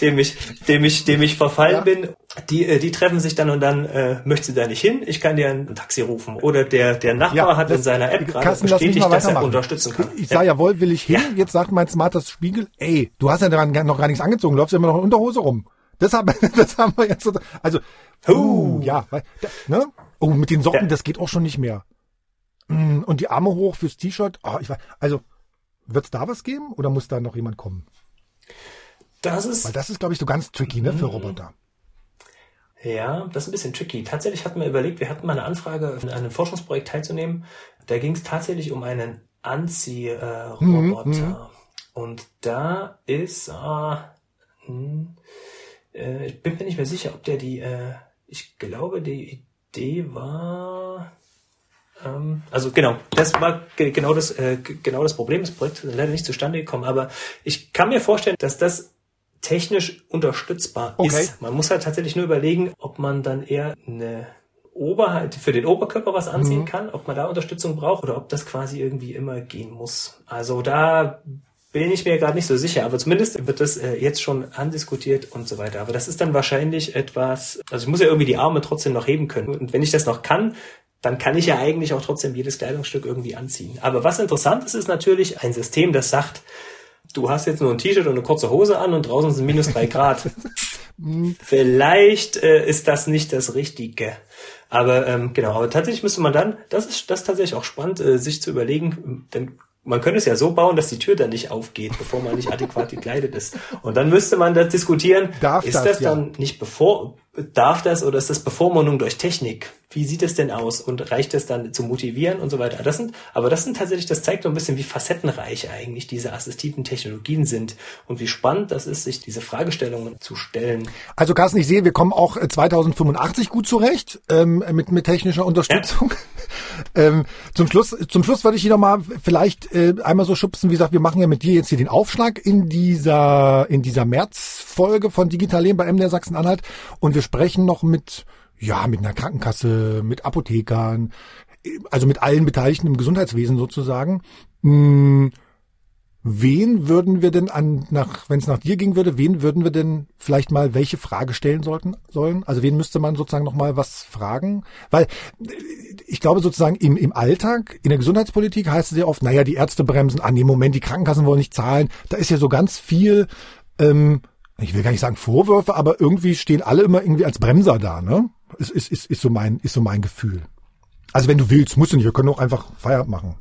dem ich, dem ich, dem ich verfallen ja. bin. Die, äh, die treffen sich dann und dann, äh, möchtest du da nicht hin? Ich kann dir ein Taxi rufen. Oder der, der Nachbar ja, hat in seiner App gerade bestätigt, dass er unterstützen kann. Ich sage ja, wohl will ich hin. Jetzt sagt mein smartes Spiegel, ey, du hast ja noch gar nichts angezogen, läufst ja immer noch in Unterhose rum. Das haben, das haben wir jetzt so, also, uh, ja, ne? Oh, mit den Socken, das geht auch schon nicht mehr. Mm, und die Arme hoch fürs T-Shirt, oh, ich weiß, also, wird's da was geben oder muss da noch jemand kommen? Das ist. Weil das ist, glaube ich, so ganz tricky, ne, für. Roboter. Ja, das ist ein bisschen tricky. Tatsächlich hatten wir überlegt, wir hatten mal eine Anfrage, an einem Forschungsprojekt teilzunehmen. Da ging es tatsächlich um einen Anziehroboter. Mhm, und da ist, äh, hm, äh, ich bin mir nicht mehr sicher, ob der die, äh, ich glaube, die Idee war, ähm, also genau, das war genau das, äh, genau das Problem. Das Projekt ist leider nicht zustande gekommen, aber ich kann mir vorstellen, dass das technisch unterstützbar okay. ist. Man muss halt tatsächlich nur überlegen, ob man dann eher eine Ober, für den Oberkörper was anziehen mhm. kann, ob man da Unterstützung braucht oder ob das quasi irgendwie immer gehen muss. Also da bin ich mir gerade nicht so sicher, aber zumindest wird das äh, jetzt schon andiskutiert und so weiter. Aber das ist dann wahrscheinlich etwas, also ich muss ja irgendwie die Arme trotzdem noch heben können. Und wenn ich das noch kann, dann kann ich ja eigentlich auch trotzdem jedes Kleidungsstück irgendwie anziehen. Aber was interessant ist, ist natürlich ein System, das sagt, du hast jetzt nur ein T-Shirt und eine kurze Hose an und draußen sind minus drei Grad. Vielleicht äh, ist das nicht das Richtige. Aber ähm, genau, aber tatsächlich müsste man dann, das ist das ist tatsächlich auch spannend, äh, sich zu überlegen, denn man könnte es ja so bauen, dass die Tür dann nicht aufgeht, bevor man nicht adäquat gekleidet ist. Und dann müsste man das diskutieren, Darf ist das, das ja. dann nicht bevor, darf das oder ist das Bevormundung durch Technik? Wie sieht es denn aus und reicht es dann zu motivieren und so weiter? Das sind, aber das sind tatsächlich, das zeigt so ein bisschen, wie facettenreich eigentlich diese assistiven Technologien sind und wie spannend das ist, sich diese Fragestellungen zu stellen. Also Carsten, ich sehe, wir kommen auch 2085 gut zurecht ähm, mit, mit technischer Unterstützung. Ja. ähm, zum Schluss, zum Schluss würde ich hier nochmal vielleicht äh, einmal so schubsen, wie gesagt, wir machen ja mit dir jetzt hier den Aufschlag in dieser, in dieser Märzfolge von Digital Leben bei MDR Sachsen-Anhalt und wir sprechen noch mit, ja, mit einer Krankenkasse, mit Apothekern, also mit allen Beteiligten im Gesundheitswesen sozusagen. Hm, wen würden wir denn an, nach, wenn es nach dir ging würde, wen würden wir denn vielleicht mal welche Frage stellen sollten, sollen? Also wen müsste man sozusagen noch mal was fragen? Weil ich glaube sozusagen im, im Alltag, in der Gesundheitspolitik heißt es ja oft, naja, die Ärzte bremsen an, im Moment die Krankenkassen wollen nicht zahlen. Da ist ja so ganz viel, ähm, ich will gar nicht sagen Vorwürfe, aber irgendwie stehen alle immer irgendwie als Bremser da, ne? Ist, ist, ist, ist so mein, ist so mein Gefühl. Also wenn du willst, musst du nicht, wir können auch einfach Feierabend machen.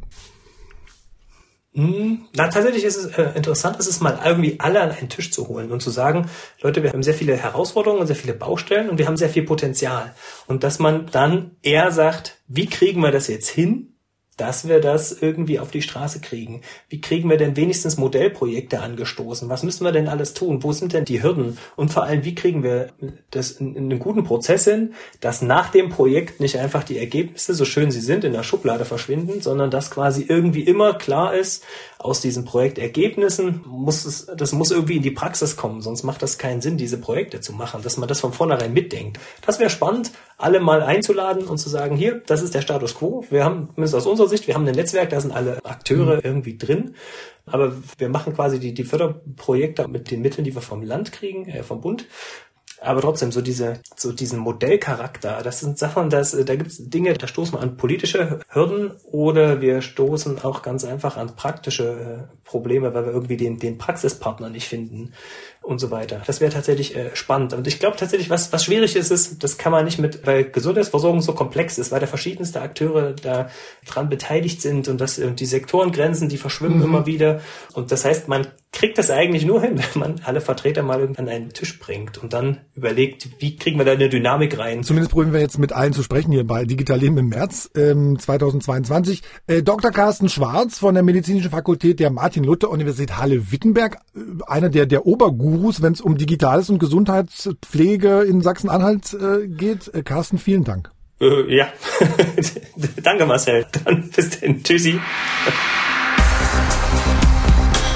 Hm, na, tatsächlich ist es äh, interessant, ist es mal irgendwie alle an einen Tisch zu holen und zu sagen, Leute, wir haben sehr viele Herausforderungen und sehr viele Baustellen und wir haben sehr viel Potenzial. Und dass man dann eher sagt, wie kriegen wir das jetzt hin, dass wir das irgendwie auf die Straße kriegen. Wie kriegen wir denn wenigstens Modellprojekte angestoßen? Was müssen wir denn alles tun? Wo sind denn die Hürden? Und vor allem, wie kriegen wir das in, in einen guten Prozess hin, dass nach dem Projekt nicht einfach die Ergebnisse, so schön sie sind, in der Schublade verschwinden, sondern dass quasi irgendwie immer klar ist, aus diesen Projektergebnissen muss es, das muss irgendwie in die Praxis kommen, sonst macht das keinen Sinn, diese Projekte zu machen, dass man das von vornherein mitdenkt. Das wäre spannend, alle mal einzuladen und zu sagen, hier, das ist der Status quo. Wir haben, zumindest aus unserer Sicht, wir haben ein Netzwerk, da sind alle Akteure mhm. irgendwie drin. Aber wir machen quasi die, die Förderprojekte mit den Mitteln, die wir vom Land kriegen, äh, vom Bund aber trotzdem so diese so diesen Modellcharakter das sind Sachen dass da gibt es Dinge da stoßen wir an politische Hürden oder wir stoßen auch ganz einfach an praktische äh, Probleme weil wir irgendwie den den Praxispartner nicht finden und so weiter. Das wäre tatsächlich äh, spannend. Und ich glaube tatsächlich was was schwierig ist ist das kann man nicht mit weil Gesundheitsversorgung so komplex ist weil da verschiedenste Akteure da dran beteiligt sind und das und die Sektorengrenzen die verschwimmen mhm. immer wieder. Und das heißt man kriegt das eigentlich nur hin, wenn man alle Vertreter mal an einen Tisch bringt und dann überlegt, wie kriegen wir da eine Dynamik rein. Zumindest probieren wir jetzt mit allen zu sprechen hier bei Digital Leben im März ähm, 2022. Äh, Dr. Carsten Schwarz von der Medizinischen Fakultät der Martin-Luther-Universität Halle-Wittenberg, äh, einer der, der Obergurus, wenn es um Digitales und Gesundheitspflege in Sachsen-Anhalt äh, geht. Äh, Carsten, vielen Dank. Äh, ja, danke Marcel. Dann bis denn. Tschüssi.